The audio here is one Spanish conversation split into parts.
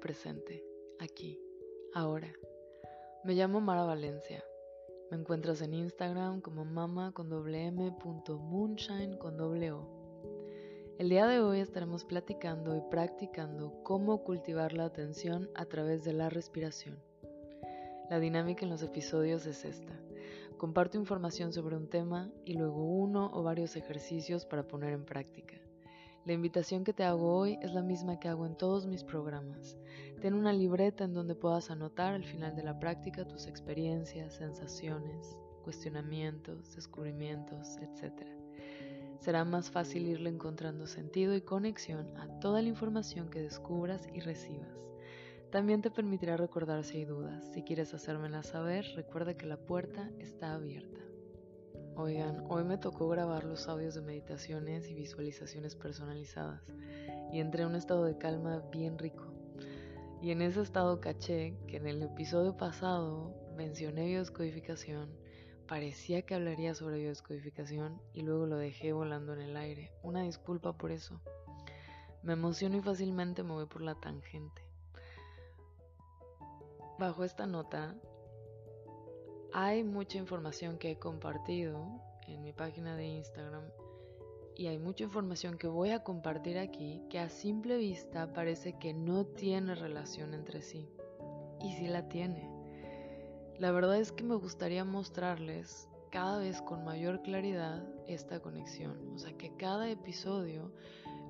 presente, aquí, ahora. Me llamo Mara Valencia. Me encuentras en Instagram como mama con doble m moonshine con doble o. El día de hoy estaremos platicando y practicando cómo cultivar la atención a través de la respiración. La dinámica en los episodios es esta. Comparto información sobre un tema y luego uno o varios ejercicios para poner en práctica. La invitación que te hago hoy es la misma que hago en todos mis programas. Ten una libreta en donde puedas anotar al final de la práctica tus experiencias, sensaciones, cuestionamientos, descubrimientos, etc. Será más fácil irle encontrando sentido y conexión a toda la información que descubras y recibas. También te permitirá recordar si hay dudas. Si quieres hacérmelas saber, recuerda que la puerta está abierta. Oigan, hoy me tocó grabar los audios de meditaciones y visualizaciones personalizadas y entré en un estado de calma bien rico. Y en ese estado caché que en el episodio pasado mencioné biodescodificación, parecía que hablaría sobre biodescodificación y luego lo dejé volando en el aire. Una disculpa por eso. Me emociono y fácilmente me voy por la tangente. Bajo esta nota hay mucha información que he compartido en mi página de Instagram y hay mucha información que voy a compartir aquí que a simple vista parece que no tiene relación entre sí. Y sí la tiene. La verdad es que me gustaría mostrarles cada vez con mayor claridad esta conexión. O sea, que cada episodio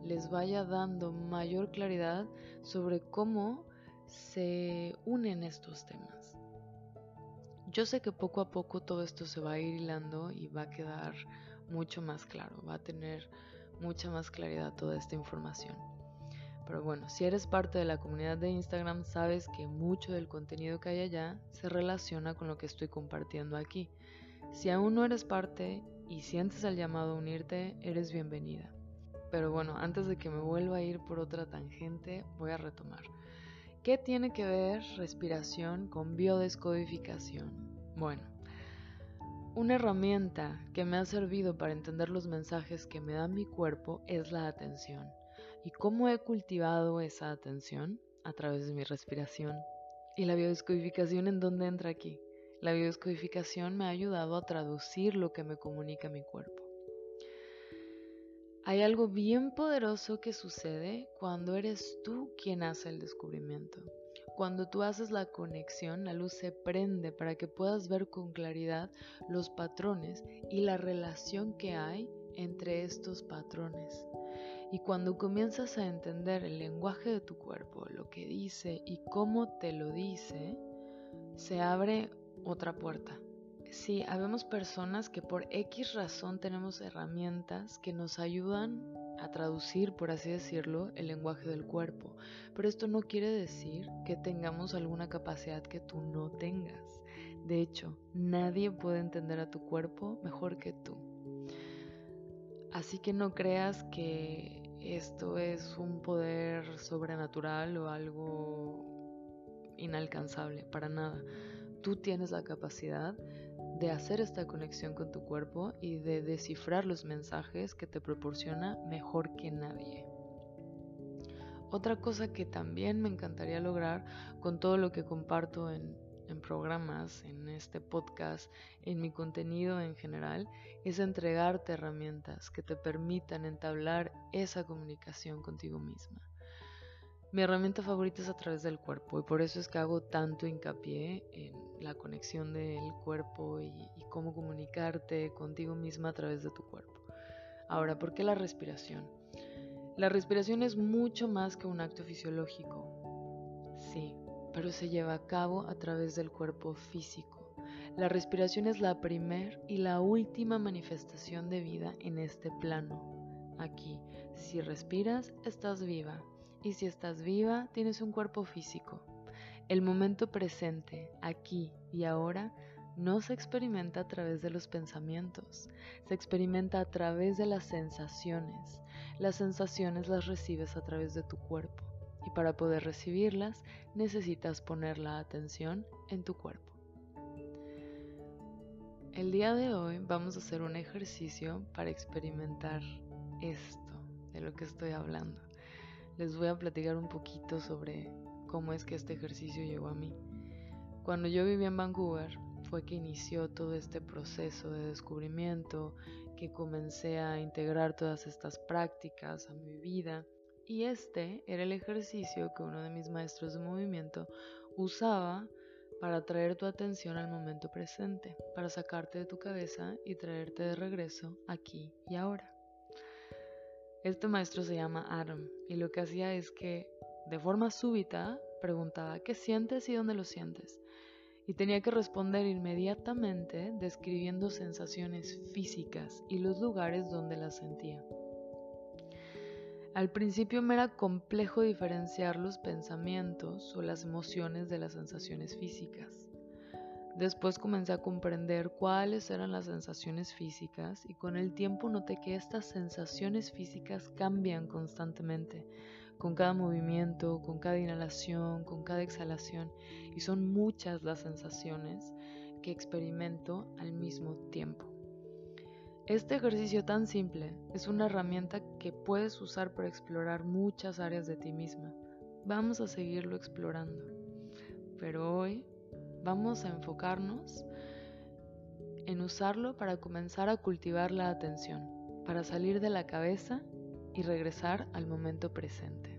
les vaya dando mayor claridad sobre cómo se unen estos temas. Yo sé que poco a poco todo esto se va a ir hilando y va a quedar mucho más claro, va a tener mucha más claridad toda esta información. Pero bueno, si eres parte de la comunidad de Instagram, sabes que mucho del contenido que hay allá se relaciona con lo que estoy compartiendo aquí. Si aún no eres parte y sientes el llamado a unirte, eres bienvenida. Pero bueno, antes de que me vuelva a ir por otra tangente, voy a retomar. ¿Qué tiene que ver respiración con biodescodificación? Bueno, una herramienta que me ha servido para entender los mensajes que me da mi cuerpo es la atención. ¿Y cómo he cultivado esa atención? A través de mi respiración. ¿Y la biodescodificación en dónde entra aquí? La biodescodificación me ha ayudado a traducir lo que me comunica mi cuerpo. Hay algo bien poderoso que sucede cuando eres tú quien hace el descubrimiento. Cuando tú haces la conexión, la luz se prende para que puedas ver con claridad los patrones y la relación que hay entre estos patrones. Y cuando comienzas a entender el lenguaje de tu cuerpo, lo que dice y cómo te lo dice, se abre otra puerta Sí, habemos personas que por X razón tenemos herramientas que nos ayudan a traducir, por así decirlo, el lenguaje del cuerpo. Pero esto no quiere decir que tengamos alguna capacidad que tú no tengas. De hecho, nadie puede entender a tu cuerpo mejor que tú. Así que no creas que esto es un poder sobrenatural o algo inalcanzable, para nada. Tú tienes la capacidad de hacer esta conexión con tu cuerpo y de descifrar los mensajes que te proporciona mejor que nadie. Otra cosa que también me encantaría lograr con todo lo que comparto en, programas, en este podcast, en mi contenido en general, es entregarte herramientas que te permitan entablar esa comunicación contigo misma. Mi herramienta favorita es a través del cuerpo y por eso es que hago tanto hincapié en la conexión del cuerpo y, cómo comunicarte contigo misma a través de tu cuerpo. Ahora, ¿por qué la respiración? La respiración es mucho más que un acto fisiológico. Sí, pero se lleva a cabo a través del cuerpo físico. La respiración es la primer y la última manifestación de vida en este plano. Aquí, si respiras, estás viva. Y si estás viva, tienes un cuerpo físico. El momento presente, aquí y ahora, no se experimenta a través de los pensamientos, se experimenta a través de las sensaciones. Las sensaciones las recibes a través de tu cuerpo y para poder recibirlas necesitas poner la atención en tu cuerpo. El día de hoy vamos a hacer un ejercicio para experimentar esto de lo que estoy hablando les voy a platicar un poquito sobre cómo es que este ejercicio llegó a mí. Cuando yo vivía en Vancouver fue que inició todo este proceso de descubrimiento, que comencé a integrar todas estas prácticas a mi vida. Y este era el ejercicio que uno de mis maestros de movimiento usaba para traer tu atención al momento presente, para sacarte de tu cabeza y traerte de regreso aquí y ahora. Este maestro se llama Adam y lo que hacía es que de forma súbita preguntaba ¿qué sientes y dónde lo sientes? Y tenía que responder inmediatamente describiendo sensaciones físicas y los lugares donde las sentía. Al principio me era complejo diferenciar los pensamientos o las emociones de las sensaciones físicas. Después comencé a comprender cuáles eran las sensaciones físicas y con el tiempo noté que estas sensaciones físicas cambian constantemente, con cada movimiento, con cada inhalación, con cada exhalación, y son muchas las sensaciones que experimento al mismo tiempo. Este ejercicio tan simple es una herramienta que puedes usar para explorar muchas áreas de ti misma. Vamos a seguirlo explorando. Pero hoy vamos a enfocarnos en usarlo para comenzar a cultivar la atención, para salir de la cabeza y regresar al momento presente.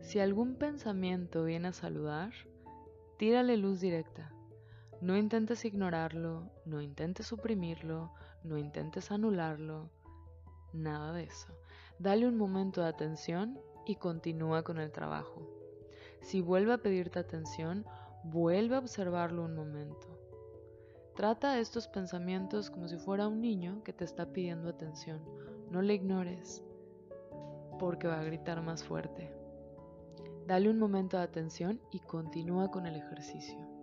Si algún pensamiento viene a saludar, tírale luz directa no intentes ignorarlo, no intentes suprimirlo, no intentes anularlo, nada de eso. Dale un momento de atención y continúa con el trabajo. Si vuelve a pedirte atención, vuelve a observarlo un momento. Trata estos pensamientos como si fuera un niño que te está pidiendo atención. No le ignores, porque va a gritar más fuerte. Dale un momento de atención y continúa con el ejercicio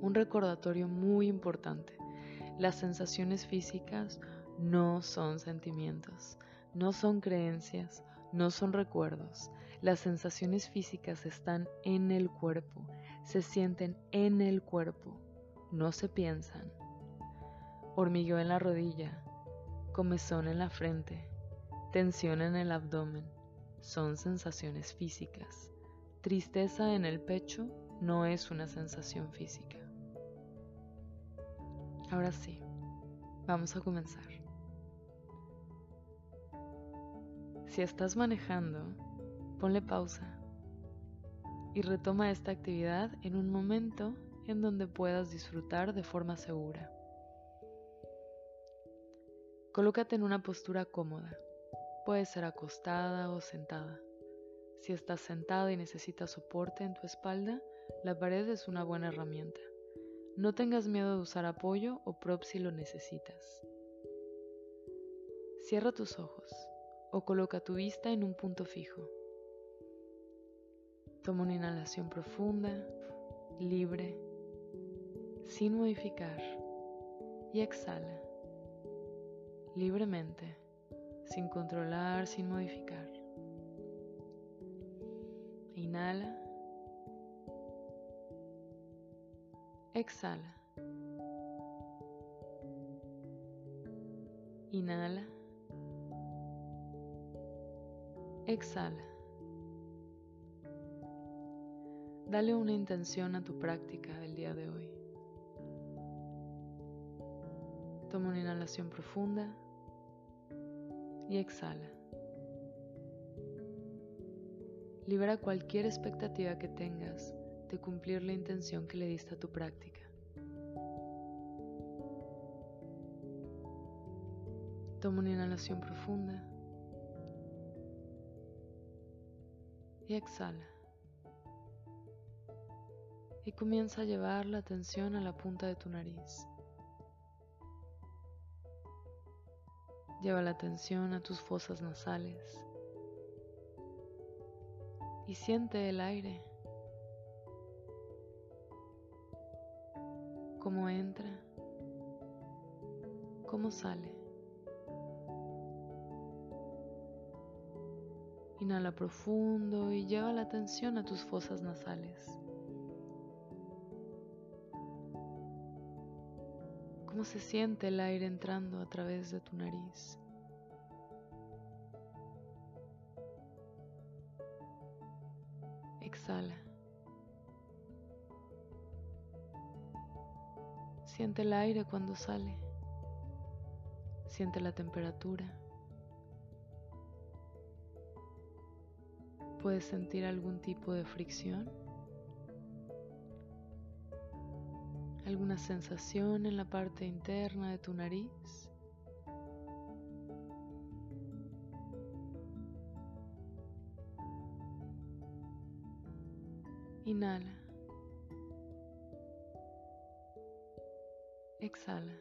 un recordatorio muy importante. Las sensaciones físicas no son sentimientos, no son creencias, no son recuerdos. Las sensaciones físicas están en el cuerpo, se sienten en el cuerpo, no se piensan. Hormigueo en la rodilla, comezón en la frente, tensión en el abdomen, son sensaciones físicas. Tristeza en el pecho no es una sensación física. Ahora sí, vamos a comenzar. Si estás manejando, ponle pausa y retoma esta actividad en un momento en donde puedas disfrutar de forma segura. Colócate en una postura cómoda. Puede ser acostada o sentada. Si estás sentada y necesitas soporte en tu espalda, la pared es una buena herramienta. No tengas miedo de usar apoyo o prop si lo necesitas. Cierra tus ojos o coloca tu vista en un punto fijo. Toma una inhalación profunda, libre, sin modificar y exhala libremente, sin controlar, sin modificar. Inhala. Exhala. Inhala. Exhala. Dale una intención a tu práctica del día de hoy. Toma una inhalación profunda y exhala. Libera cualquier expectativa que tengas de cumplir la intención que le diste a tu práctica. Toma una inhalación profunda y exhala. Y comienza a llevar la atención a la punta de tu nariz. Lleva la atención a tus fosas nasales y siente el aire cómo entra, cómo sale. Inhala profundo y lleva la atención a tus fosas nasales. ¿Cómo se siente el aire entrando a través de tu nariz? Exhala. Siente el aire cuando sale. Siente la temperatura. ¿Puedes sentir algún tipo de fricción? ¿Alguna sensación en la parte interna de tu nariz? Inhala. Exhala.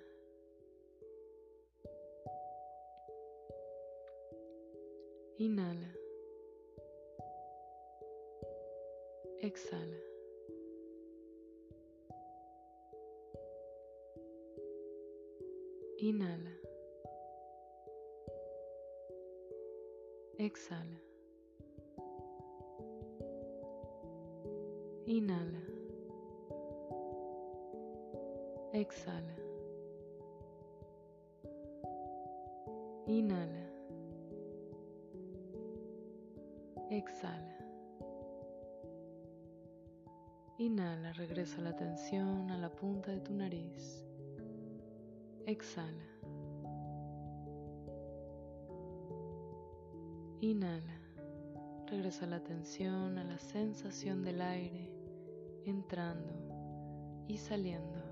Inhala. Exhala. Inhala. Exhala. Inhala. Exhala. Inhala. Exhala. Inhala, regresa la atención a la punta de tu nariz. Exhala. Inhala. Regresa la atención a la sensación del aire entrando y saliendo.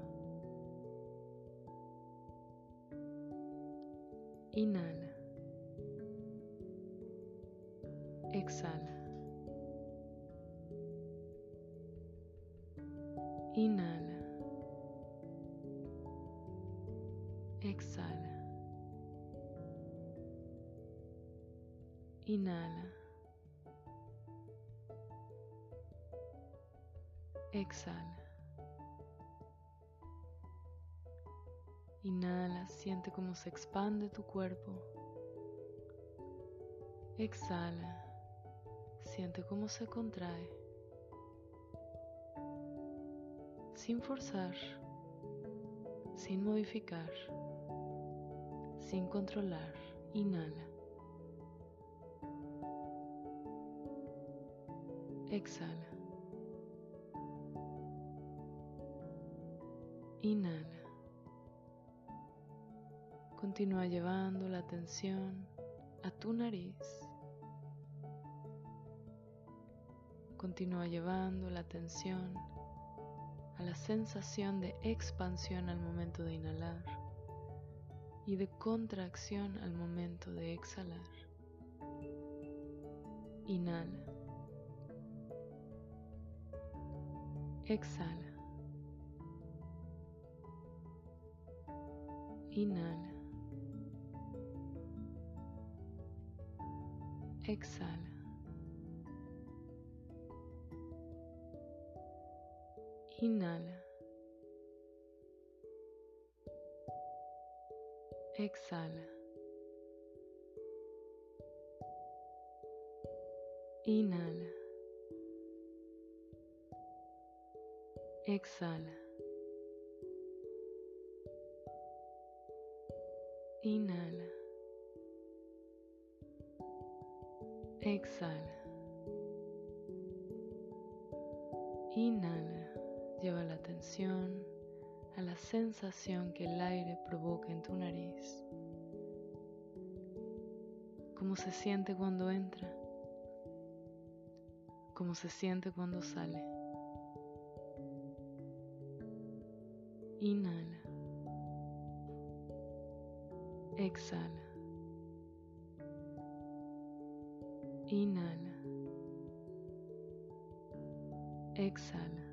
Inhala. Exhala. Inhala. Exhala. Inhala. Exhala. Inhala, siente cómo se expande tu cuerpo. Exhala, siente cómo se contrae. Sin forzar, sin modificar, sin controlar. Inhala. Exhala. Inhala. Continúa llevando la atención a tu nariz. Continúa llevando la atención a la sensación de expansión al momento de inhalar y de contracción al momento de exhalar. Inhala. Exhala. Inhala. Exhala. Inhala. Exhala. Inhala. Exhala. Inhala. Exhala. Inhala. Lleva la atención a la sensación que el aire provoca en tu nariz. Cómo se siente cuando entra. Cómo se siente cuando sale. Inhala. Exhala. Inhala. Exhala.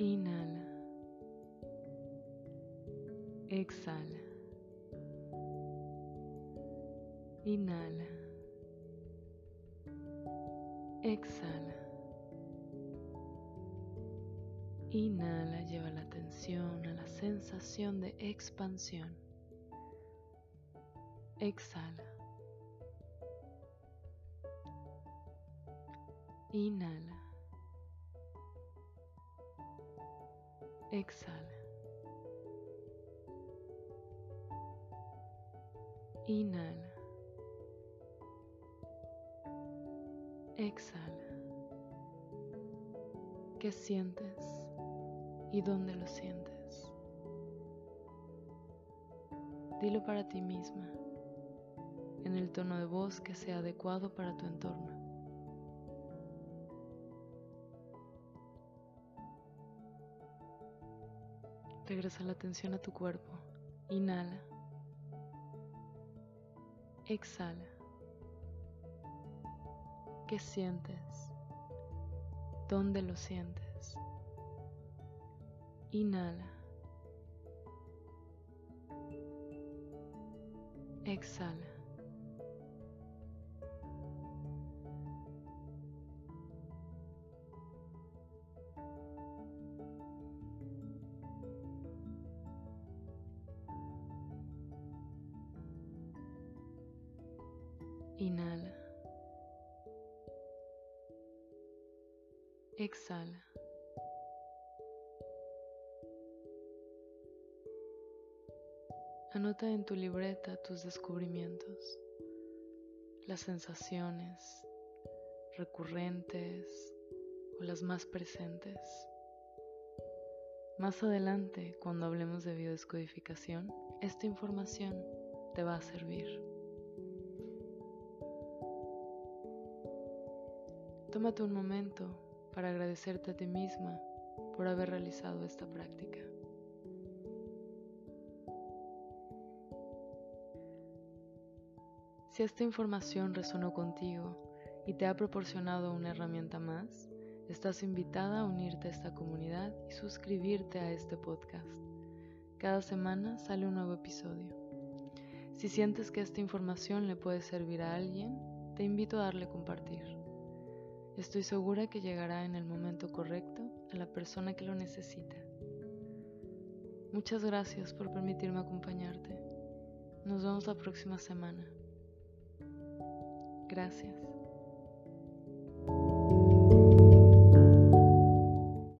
Inhala. Exhala. Inhala. Exhala. Inhala, lleva la atención a la sensación de expansión. Exhala. Inhala. Exhala. Inhala. Exhala. ¿Qué sientes y dónde lo sientes? Dilo para ti misma, en el tono de voz que sea adecuado para tu entorno. Regresa la atención a tu cuerpo. Inhala. Exhala. ¿Qué sientes? ¿Dónde lo sientes? Inhala. Exhala. Exhala. Anota en tu libreta tus descubrimientos, las sensaciones recurrentes o las más presentes. Más adelante, cuando hablemos de biodescodificación, esta información te va a servir. Tómate un momento para agradecerte a ti misma por haber realizado esta práctica. Si esta información resonó contigo y te ha proporcionado una herramienta más, estás invitada a unirte a esta comunidad y suscribirte a este podcast. Cada semana sale un nuevo episodio. Si sientes que esta información le puede servir a alguien, te invito a darle compartir. Estoy segura que llegará en el momento correcto a la persona que lo necesita. Muchas gracias por permitirme acompañarte. Nos vemos la próxima semana. Gracias.